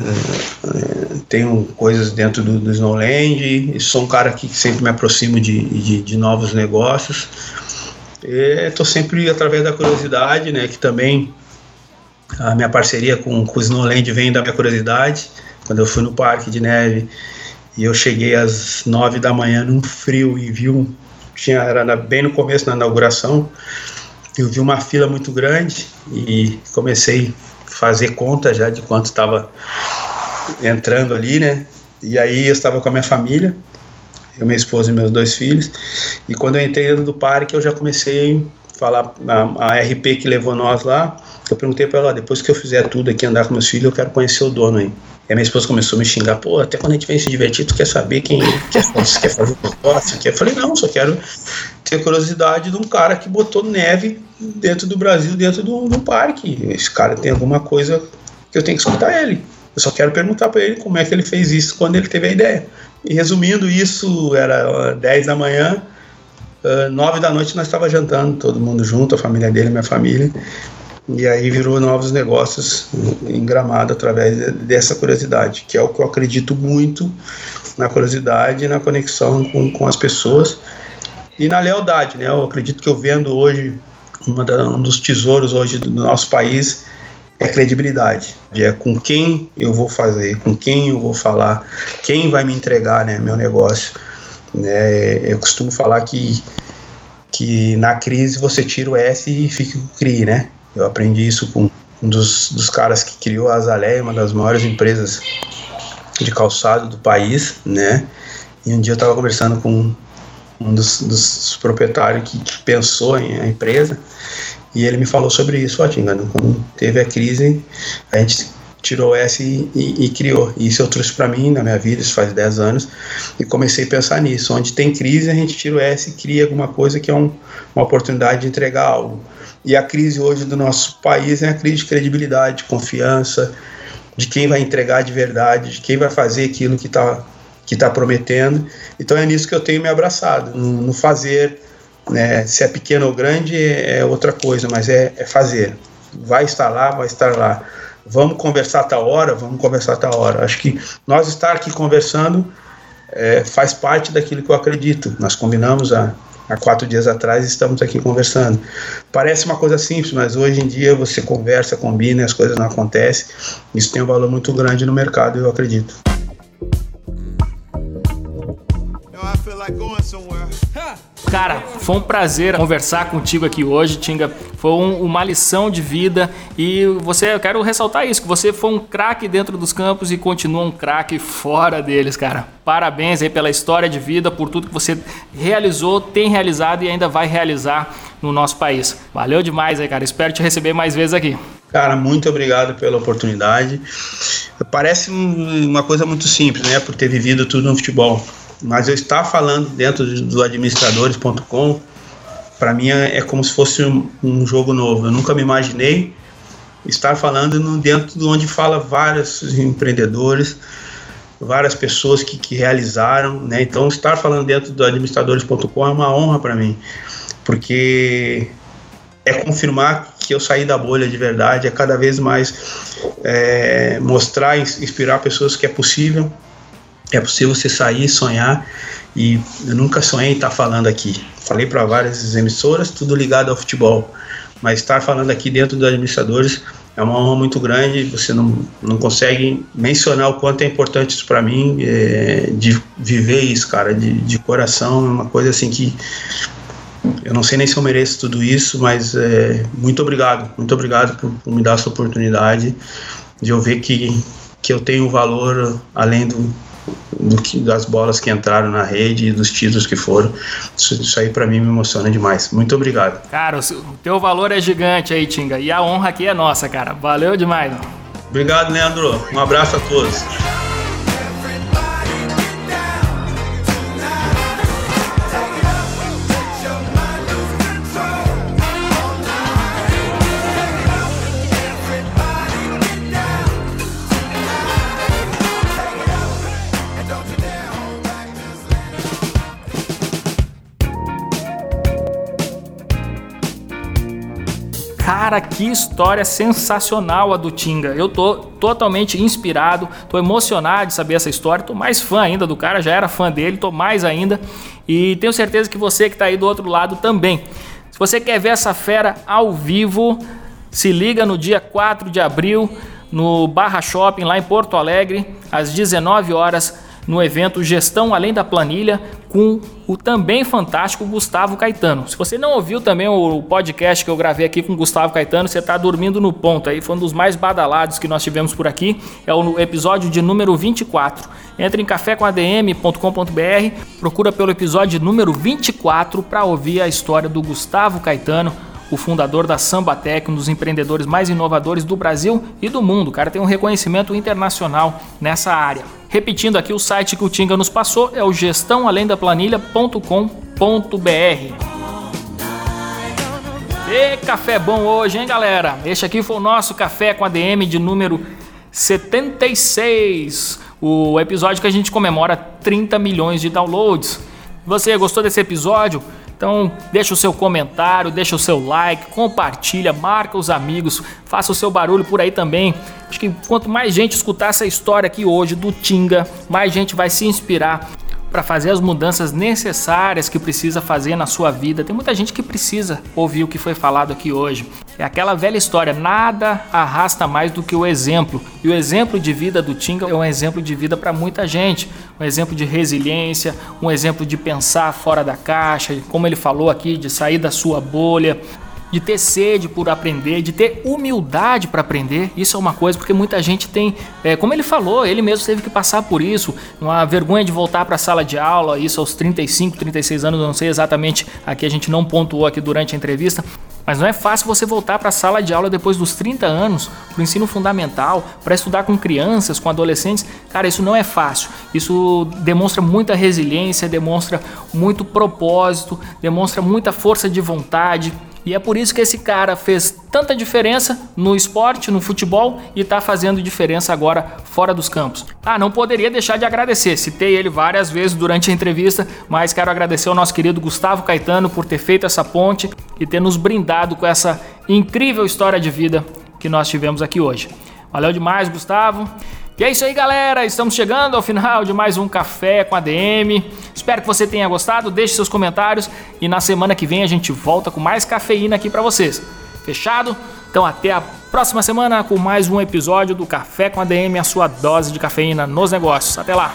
E: É, tenho coisas dentro do, do Snowland, sou um cara que sempre me aproximo de, de, de novos negócios. Estou sempre através da curiosidade, né? Que também a minha parceria com, com o Snowland vem da minha curiosidade. Quando eu fui no parque de neve e eu cheguei às nove da manhã num frio e vi um tinha era bem no começo da inauguração eu vi uma fila muito grande e comecei a fazer conta já de quanto estava entrando ali, né? E aí eu estava com a minha família, eu, minha esposa e meus dois filhos. E quando eu entrei dentro do parque, eu já comecei a falar a, a RP que levou nós lá. Eu perguntei para ela, depois que eu fizer tudo aqui, andar com meus filhos, eu quero conhecer o dono aí. E minha esposa começou a me xingar, pô, até quando a gente vem se divertir, tu quer saber quem quer, quer fazer o negócio? Eu falei, não, só quero ter curiosidade de um cara que botou neve dentro do Brasil, dentro do, do parque. Esse cara tem alguma coisa que eu tenho que escutar ele. Eu só quero perguntar para ele como é que ele fez isso quando ele teve a ideia. E resumindo, isso era 10 da manhã, 9 da noite nós estava jantando, todo mundo junto, a família dele, minha família. E aí virou novos negócios em Gramado através dessa curiosidade, que é o que eu acredito muito na curiosidade e na conexão com, com as pessoas e na lealdade, né? Eu acredito que eu vendo hoje da, um dos tesouros hoje do nosso país é credibilidade. É com quem eu vou fazer, com quem eu vou falar, quem vai me entregar, né, meu negócio. Né? Eu costumo falar que que na crise você tira o S e fica o CRI, né? Eu aprendi isso com um dos, dos caras que criou a Azalea, uma das maiores empresas de calçado do país, né? E um dia eu estava conversando com um dos, dos proprietários que, que, pensou em a empresa e ele me falou sobre isso, ó, quando teve a crise, a gente tirou S e, e, e criou. E isso eu trouxe para mim na minha vida, isso faz 10 anos, e comecei a pensar nisso. Onde tem crise, a gente tira o S e cria alguma coisa que é um, uma oportunidade de entregar algo. E a crise hoje do nosso país é a crise de credibilidade, de confiança, de quem vai entregar de verdade, de quem vai fazer aquilo que está que tá prometendo. Então é nisso que eu tenho me abraçado, no, no fazer. Né? Se é pequeno ou grande é outra coisa, mas é, é fazer. Vai estar lá, vai estar lá vamos conversar tal hora, vamos conversar tal hora. Acho que nós estar aqui conversando é, faz parte daquilo que eu acredito. Nós combinamos há, há quatro dias atrás estamos aqui conversando. Parece uma coisa simples, mas hoje em dia você conversa, combina as coisas não acontecem. Isso tem um valor muito grande no mercado, eu acredito.
A: Cara, foi um prazer conversar contigo aqui hoje, Tinga. Foi um, uma lição de vida e você, eu quero ressaltar isso, que você foi um craque dentro dos campos e continua um craque fora deles, cara. Parabéns aí pela história de vida, por tudo que você realizou, tem realizado e ainda vai realizar no nosso país. Valeu demais aí, cara. Espero te receber mais vezes aqui.
E: Cara, muito obrigado pela oportunidade. Parece uma coisa muito simples, né? Por ter vivido tudo no futebol mas eu estar falando dentro do administradores.com, para mim é, é, como se fosse um, um, jogo novo. Eu nunca me imaginei estar falando dentro de onde fala vários empreendedores, várias pessoas que, que realizaram, né? Então, estar falando dentro do administradores.com é uma honra para mim, porque é confirmar que eu saí da bolha de verdade, é cada vez mais é, mostrar, inspirar pessoas que é possível, é possível você sair, sonhar e eu nunca sonhei estar falando aqui. Falei para várias emissoras, tudo ligado ao futebol, mas estar falando aqui dentro dos administradores é uma honra muito grande. Você não, não consegue mencionar o quanto é importante isso para mim, é, de viver isso, cara, de, de coração, é uma coisa assim que eu não sei nem se eu mereço tudo isso, mas é, muito obrigado, muito obrigado por, por me dar essa oportunidade de eu ver que, que eu tenho valor além do que, das bolas que entraram na rede e dos títulos que foram. Isso, isso aí para mim me emociona demais. Muito obrigado.
A: Cara, o teu valor é gigante aí, Tinga. E a honra aqui é nossa, cara. Valeu demais.
E: Obrigado, Leandro. Um abraço a todos.
A: Cara, que história sensacional a do Tinga. Eu tô totalmente inspirado, tô emocionado de saber essa história, tô mais fã ainda do cara, já era fã dele, tô mais ainda e tenho certeza que você que tá aí do outro lado também. Se você quer ver essa fera ao vivo, se liga no dia 4 de abril no Barra Shopping lá em Porto Alegre, às 19 horas no evento Gestão Além da Planilha com o também fantástico Gustavo Caetano. Se você não ouviu também o podcast que eu gravei aqui com o Gustavo Caetano, você está dormindo no ponto aí, foi um dos mais badalados que nós tivemos por aqui, é o episódio de número 24. Entre em cafécomadm.com.br, procura pelo episódio número 24 para ouvir a história do Gustavo Caetano, o fundador da Sambatec, um dos empreendedores mais inovadores do Brasil e do mundo. O cara tem um reconhecimento internacional nessa área. Repetindo aqui, o site que o Tinga nos passou é o gestãoalendaplanilha.com.br. E café bom hoje, hein, galera? Este aqui foi o nosso café com ADM de número 76, o episódio que a gente comemora 30 milhões de downloads. Você gostou desse episódio? Então, deixa o seu comentário, deixa o seu like, compartilha, marca os amigos, faça o seu barulho por aí também. Acho que quanto mais gente escutar essa história aqui hoje do Tinga, mais gente vai se inspirar para fazer as mudanças necessárias que precisa fazer na sua vida. Tem muita gente que precisa ouvir o que foi falado aqui hoje. É aquela velha história, nada arrasta mais do que o exemplo. E o exemplo de vida do Tinga é um exemplo de vida para muita gente. Um exemplo de resiliência, um exemplo de pensar fora da caixa, como ele falou aqui, de sair da sua bolha. De ter sede por aprender, de ter humildade para aprender. Isso é uma coisa, porque muita gente tem, é, como ele falou, ele mesmo teve que passar por isso, uma vergonha de voltar para a sala de aula, isso aos 35, 36 anos, não sei exatamente, aqui a gente não pontuou aqui durante a entrevista, mas não é fácil você voltar para a sala de aula depois dos 30 anos, para o ensino fundamental, para estudar com crianças, com adolescentes. Cara, isso não é fácil. Isso demonstra muita resiliência, demonstra muito propósito, demonstra muita força de vontade. E é por isso que esse cara fez tanta diferença no esporte, no futebol e está fazendo diferença agora fora dos campos. Ah, não poderia deixar de agradecer. Citei ele várias vezes durante a entrevista, mas quero agradecer ao nosso querido Gustavo Caetano por ter feito essa ponte e ter nos brindado com essa incrível história de vida que nós tivemos aqui hoje. Valeu demais, Gustavo. E é isso aí, galera. Estamos chegando ao final de mais um Café com a DM. Espero que você tenha gostado. Deixe seus comentários e na semana que vem a gente volta com mais cafeína aqui para vocês. Fechado? Então até a próxima semana com mais um episódio do Café com a DM, a sua dose de cafeína nos negócios. Até lá.